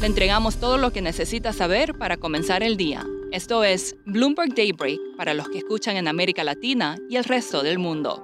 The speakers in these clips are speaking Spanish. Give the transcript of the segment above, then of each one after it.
Le entregamos todo lo que necesita saber para comenzar el día. Esto es Bloomberg Daybreak para los que escuchan en América Latina y el resto del mundo.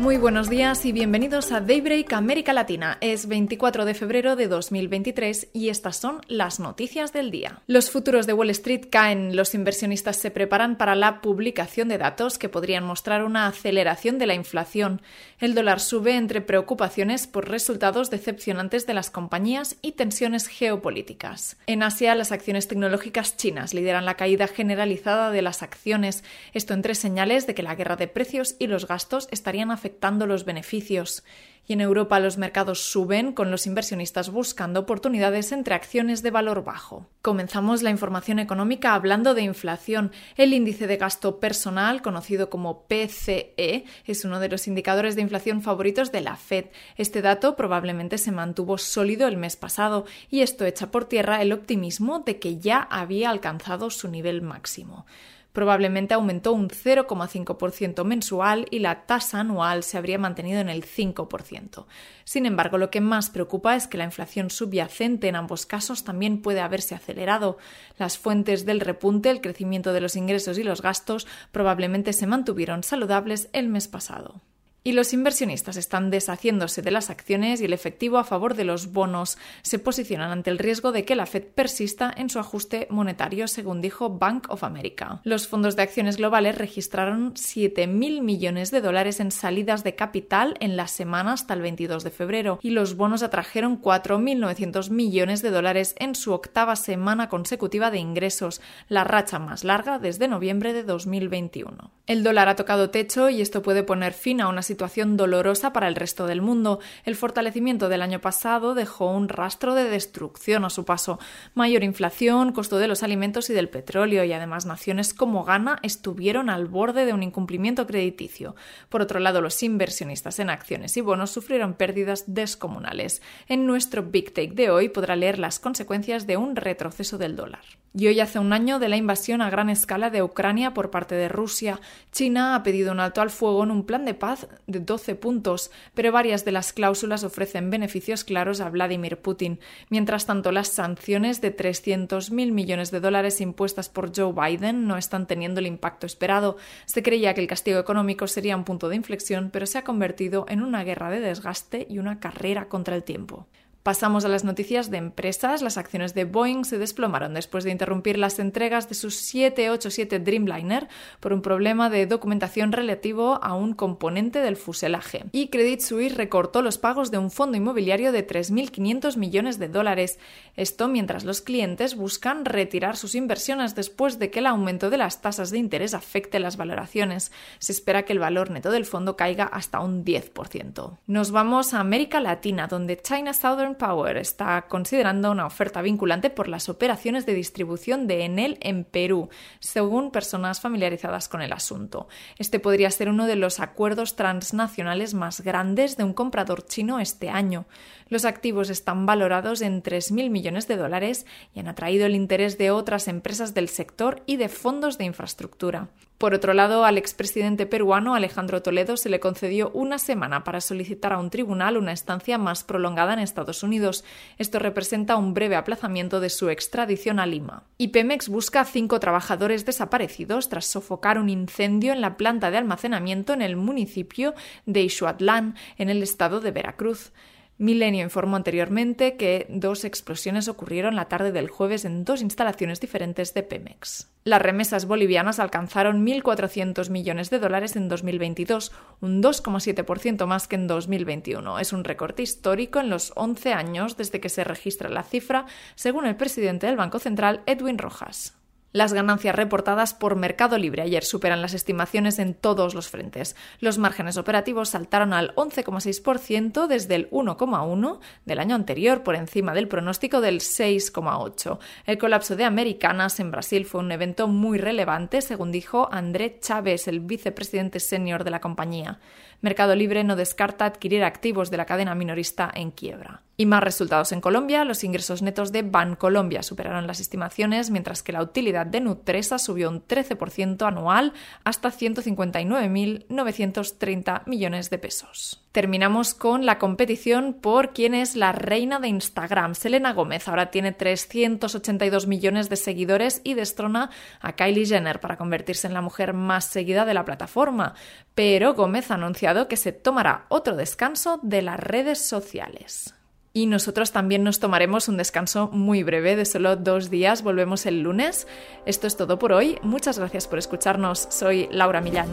Muy buenos días y bienvenidos a Daybreak América Latina. Es 24 de febrero de 2023 y estas son las noticias del día. Los futuros de Wall Street caen, los inversionistas se preparan para la publicación de datos que podrían mostrar una aceleración de la inflación. El dólar sube entre preocupaciones por resultados decepcionantes de las compañías y tensiones geopolíticas. En Asia, las acciones tecnológicas chinas lideran la caída generalizada de las acciones, esto entre señales de que la guerra de precios y los gastos estarían afectando afectando los beneficios. Y en Europa los mercados suben con los inversionistas buscando oportunidades entre acciones de valor bajo. Comenzamos la información económica hablando de inflación. El índice de gasto personal, conocido como PCE, es uno de los indicadores de inflación favoritos de la Fed. Este dato probablemente se mantuvo sólido el mes pasado y esto echa por tierra el optimismo de que ya había alcanzado su nivel máximo probablemente aumentó un 0,5% mensual y la tasa anual se habría mantenido en el 5%. Sin embargo, lo que más preocupa es que la inflación subyacente en ambos casos también puede haberse acelerado. Las fuentes del repunte, el crecimiento de los ingresos y los gastos, probablemente se mantuvieron saludables el mes pasado. Y los inversionistas están deshaciéndose de las acciones y el efectivo a favor de los bonos. Se posicionan ante el riesgo de que la Fed persista en su ajuste monetario, según dijo Bank of America. Los fondos de acciones globales registraron 7.000 millones de dólares en salidas de capital en la semana hasta el 22 de febrero y los bonos atrajeron 4.900 millones de dólares en su octava semana consecutiva de ingresos, la racha más larga desde noviembre de 2021. El dólar ha tocado techo y esto puede poner fin a una situación dolorosa para el resto del mundo. El fortalecimiento del año pasado dejó un rastro de destrucción a su paso. Mayor inflación, costo de los alimentos y del petróleo, y además naciones como Ghana estuvieron al borde de un incumplimiento crediticio. Por otro lado, los inversionistas en acciones y bonos sufrieron pérdidas descomunales. En nuestro Big Take de hoy podrá leer las consecuencias de un retroceso del dólar. Y hoy hace un año de la invasión a gran escala de Ucrania por parte de Rusia. China ha pedido un alto al fuego en un plan de paz de 12 puntos, pero varias de las cláusulas ofrecen beneficios claros a Vladimir Putin. Mientras tanto, las sanciones de 300.000 millones de dólares impuestas por Joe Biden no están teniendo el impacto esperado. Se creía que el castigo económico sería un punto de inflexión, pero se ha convertido en una guerra de desgaste y una carrera contra el tiempo. Pasamos a las noticias de empresas. Las acciones de Boeing se desplomaron después de interrumpir las entregas de sus 787 Dreamliner por un problema de documentación relativo a un componente del fuselaje. Y Credit Suisse recortó los pagos de un fondo inmobiliario de 3.500 millones de dólares. Esto mientras los clientes buscan retirar sus inversiones después de que el aumento de las tasas de interés afecte las valoraciones. Se espera que el valor neto del fondo caiga hasta un 10%. Nos vamos a América Latina, donde China Southern Power está considerando una oferta vinculante por las operaciones de distribución de Enel en Perú, según personas familiarizadas con el asunto. Este podría ser uno de los acuerdos transnacionales más grandes de un comprador chino este año. Los activos están valorados en 3.000 millones de dólares y han atraído el interés de otras empresas del sector y de fondos de infraestructura. Por otro lado, al expresidente peruano Alejandro Toledo se le concedió una semana para solicitar a un tribunal una estancia más prolongada en Estados Unidos. Esto representa un breve aplazamiento de su extradición a Lima. Y busca a cinco trabajadores desaparecidos tras sofocar un incendio en la planta de almacenamiento en el municipio de Ixuatlán, en el estado de Veracruz. Milenio informó anteriormente que dos explosiones ocurrieron la tarde del jueves en dos instalaciones diferentes de Pemex. Las remesas bolivianas alcanzaron 1.400 millones de dólares en 2022, un 2,7% más que en 2021. Es un recorte histórico en los 11 años desde que se registra la cifra, según el presidente del Banco Central, Edwin Rojas. Las ganancias reportadas por Mercado Libre ayer superan las estimaciones en todos los frentes. Los márgenes operativos saltaron al 11,6% desde el 1,1% del año anterior, por encima del pronóstico del 6,8%. El colapso de Americanas en Brasil fue un evento muy relevante, según dijo André Chávez, el vicepresidente senior de la compañía. Mercado Libre no descarta adquirir activos de la cadena minorista en quiebra. Y más resultados en Colombia, los ingresos netos de Bancolombia superaron las estimaciones, mientras que la utilidad de Nutresa subió un 13% anual hasta 159.930 millones de pesos. Terminamos con la competición por quién es la reina de Instagram. Selena Gómez ahora tiene 382 millones de seguidores y destrona a Kylie Jenner para convertirse en la mujer más seguida de la plataforma. Pero Gómez ha anunciado que se tomará otro descanso de las redes sociales. Y nosotros también nos tomaremos un descanso muy breve de solo dos días. Volvemos el lunes. Esto es todo por hoy. Muchas gracias por escucharnos. Soy Laura Millán.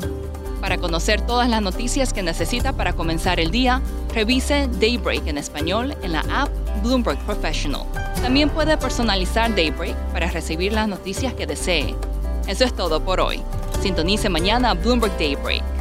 Para conocer todas las noticias que necesita para comenzar el día, revise Daybreak en español en la app Bloomberg Professional. También puede personalizar Daybreak para recibir las noticias que desee. Eso es todo por hoy. Sintonice mañana Bloomberg Daybreak